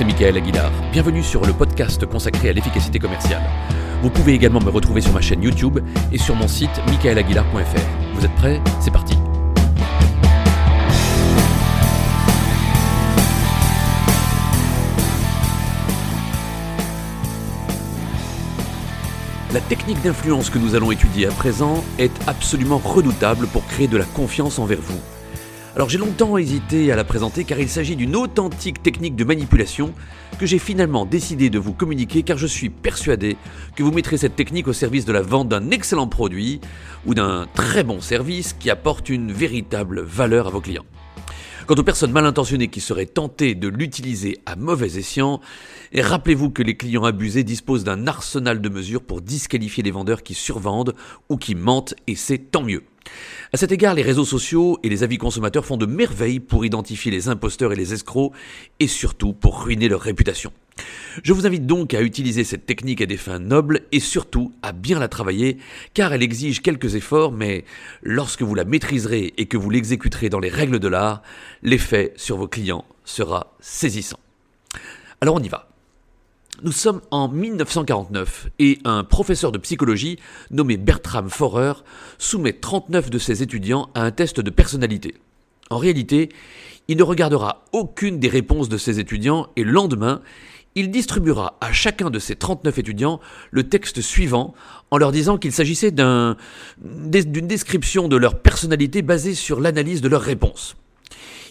c'est Michael Aguilar. Bienvenue sur le podcast consacré à l'efficacité commerciale. Vous pouvez également me retrouver sur ma chaîne YouTube et sur mon site michaelaguilar.fr. Vous êtes prêts? C'est parti La technique d'influence que nous allons étudier à présent est absolument redoutable pour créer de la confiance envers vous. Alors j'ai longtemps hésité à la présenter car il s'agit d'une authentique technique de manipulation que j'ai finalement décidé de vous communiquer car je suis persuadé que vous mettrez cette technique au service de la vente d'un excellent produit ou d'un très bon service qui apporte une véritable valeur à vos clients. Quant aux personnes mal intentionnées qui seraient tentées de l'utiliser à mauvais escient, rappelez-vous que les clients abusés disposent d'un arsenal de mesures pour disqualifier les vendeurs qui survendent ou qui mentent et c'est tant mieux. À cet égard, les réseaux sociaux et les avis consommateurs font de merveilles pour identifier les imposteurs et les escrocs et surtout pour ruiner leur réputation. Je vous invite donc à utiliser cette technique à des fins nobles et surtout à bien la travailler car elle exige quelques efforts mais lorsque vous la maîtriserez et que vous l'exécuterez dans les règles de l'art, l'effet sur vos clients sera saisissant. Alors on y va. Nous sommes en 1949 et un professeur de psychologie nommé Bertram Forer soumet 39 de ses étudiants à un test de personnalité. En réalité, il ne regardera aucune des réponses de ses étudiants et le lendemain, il distribuera à chacun de ses 39 étudiants le texte suivant en leur disant qu'il s'agissait d'une description de leur personnalité basée sur l'analyse de leurs réponses.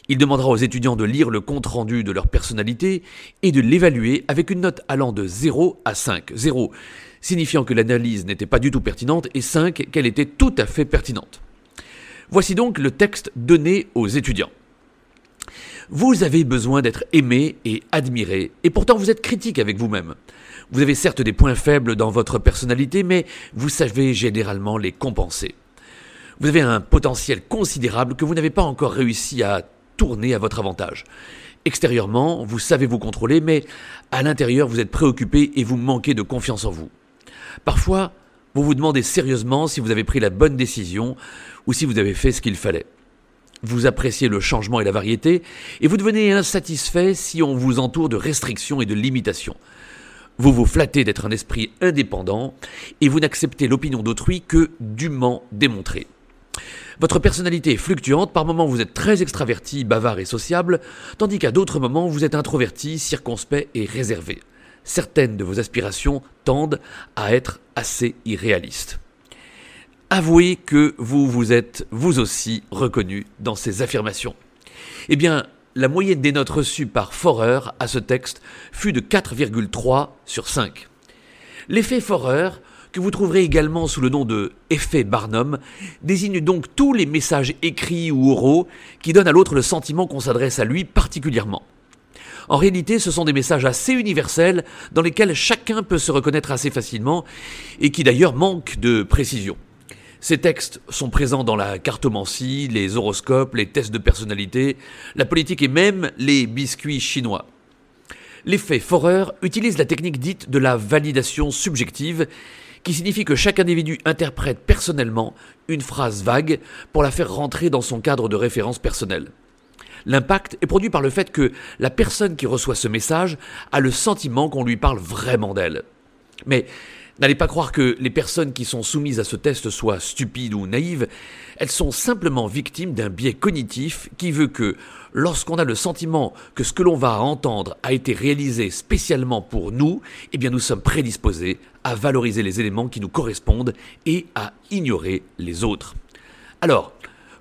Il demandera aux étudiants de lire le compte-rendu de leur personnalité et de l'évaluer avec une note allant de 0 à 5. 0 signifiant que l'analyse n'était pas du tout pertinente et 5 qu'elle était tout à fait pertinente. Voici donc le texte donné aux étudiants. Vous avez besoin d'être aimé et admiré, et pourtant vous êtes critique avec vous-même. Vous avez certes des points faibles dans votre personnalité, mais vous savez généralement les compenser. Vous avez un potentiel considérable que vous n'avez pas encore réussi à tourner à votre avantage. Extérieurement, vous savez vous contrôler, mais à l'intérieur, vous êtes préoccupé et vous manquez de confiance en vous. Parfois, vous vous demandez sérieusement si vous avez pris la bonne décision ou si vous avez fait ce qu'il fallait. Vous appréciez le changement et la variété, et vous devenez insatisfait si on vous entoure de restrictions et de limitations. Vous vous flattez d'être un esprit indépendant, et vous n'acceptez l'opinion d'autrui que dûment démontrée. Votre personnalité est fluctuante, par moments vous êtes très extraverti, bavard et sociable, tandis qu'à d'autres moments vous êtes introverti, circonspect et réservé. Certaines de vos aspirations tendent à être assez irréalistes. Avouez que vous vous êtes vous aussi reconnu dans ces affirmations. Eh bien, la moyenne des notes reçues par Forer à ce texte fut de 4,3 sur 5. L'effet Forer que vous trouverez également sous le nom de effet Barnum, désigne donc tous les messages écrits ou oraux qui donnent à l'autre le sentiment qu'on s'adresse à lui particulièrement. En réalité, ce sont des messages assez universels dans lesquels chacun peut se reconnaître assez facilement et qui d'ailleurs manquent de précision. Ces textes sont présents dans la cartomancie, les horoscopes, les tests de personnalité, la politique et même les biscuits chinois. L'effet Forer utilise la technique dite de la validation subjective qui signifie que chaque individu interprète personnellement une phrase vague pour la faire rentrer dans son cadre de référence personnelle. L'impact est produit par le fait que la personne qui reçoit ce message a le sentiment qu'on lui parle vraiment d'elle. Mais n'allez pas croire que les personnes qui sont soumises à ce test soient stupides ou naïves, elles sont simplement victimes d'un biais cognitif qui veut que, lorsqu'on a le sentiment que ce que l'on va entendre a été réalisé spécialement pour nous, eh nous sommes prédisposés à valoriser les éléments qui nous correspondent et à ignorer les autres. Alors,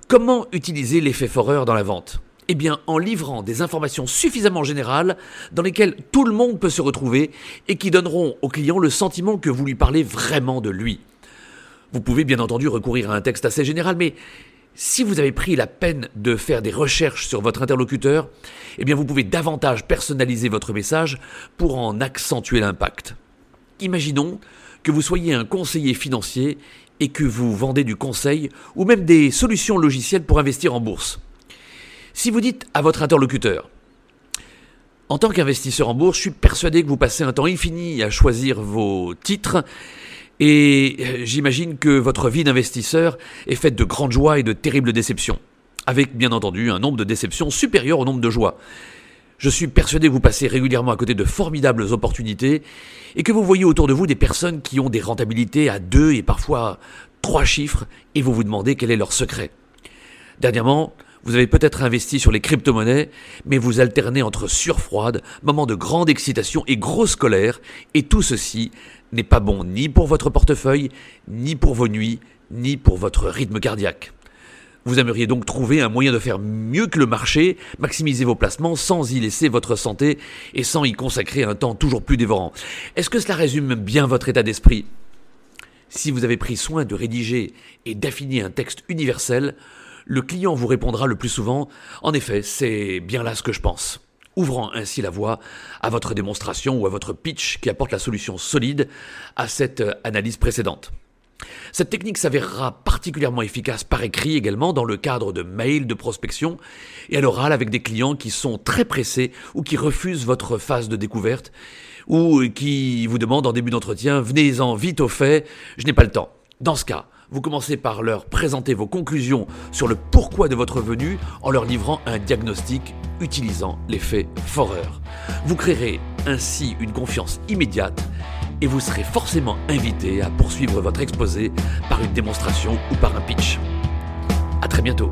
comment utiliser l'effet foreur dans la vente? Eh bien, en livrant des informations suffisamment générales dans lesquelles tout le monde peut se retrouver et qui donneront au client le sentiment que vous lui parlez vraiment de lui. Vous pouvez bien entendu recourir à un texte assez général, mais si vous avez pris la peine de faire des recherches sur votre interlocuteur, eh vous pouvez davantage personnaliser votre message pour en accentuer l'impact. Imaginons que vous soyez un conseiller financier et que vous vendez du conseil ou même des solutions logicielles pour investir en bourse. Si vous dites à votre interlocuteur, en tant qu'investisseur en bourse, je suis persuadé que vous passez un temps infini à choisir vos titres et euh, j'imagine que votre vie d'investisseur est faite de grandes joies et de terribles déceptions, avec bien entendu un nombre de déceptions supérieur au nombre de joies. Je suis persuadé que vous passez régulièrement à côté de formidables opportunités et que vous voyez autour de vous des personnes qui ont des rentabilités à deux et parfois trois chiffres et vous vous demandez quel est leur secret. Dernièrement, vous avez peut-être investi sur les crypto-monnaies, mais vous alternez entre surfroide, moments de grande excitation et grosse colère, et tout ceci n'est pas bon ni pour votre portefeuille, ni pour vos nuits, ni pour votre rythme cardiaque. Vous aimeriez donc trouver un moyen de faire mieux que le marché, maximiser vos placements sans y laisser votre santé et sans y consacrer un temps toujours plus dévorant. Est-ce que cela résume bien votre état d'esprit? Si vous avez pris soin de rédiger et d'affiner un texte universel, le client vous répondra le plus souvent En effet, c'est bien là ce que je pense ouvrant ainsi la voie à votre démonstration ou à votre pitch qui apporte la solution solide à cette analyse précédente. Cette technique s'avérera particulièrement efficace par écrit également dans le cadre de mails de prospection et à l'oral avec des clients qui sont très pressés ou qui refusent votre phase de découverte ou qui vous demandent en début d'entretien venez-en vite au fait, je n'ai pas le temps. Dans ce cas, vous commencez par leur présenter vos conclusions sur le pourquoi de votre venue en leur livrant un diagnostic utilisant l'effet Forer. Vous créerez ainsi une confiance immédiate et vous serez forcément invité à poursuivre votre exposé par une démonstration ou par un pitch. A très bientôt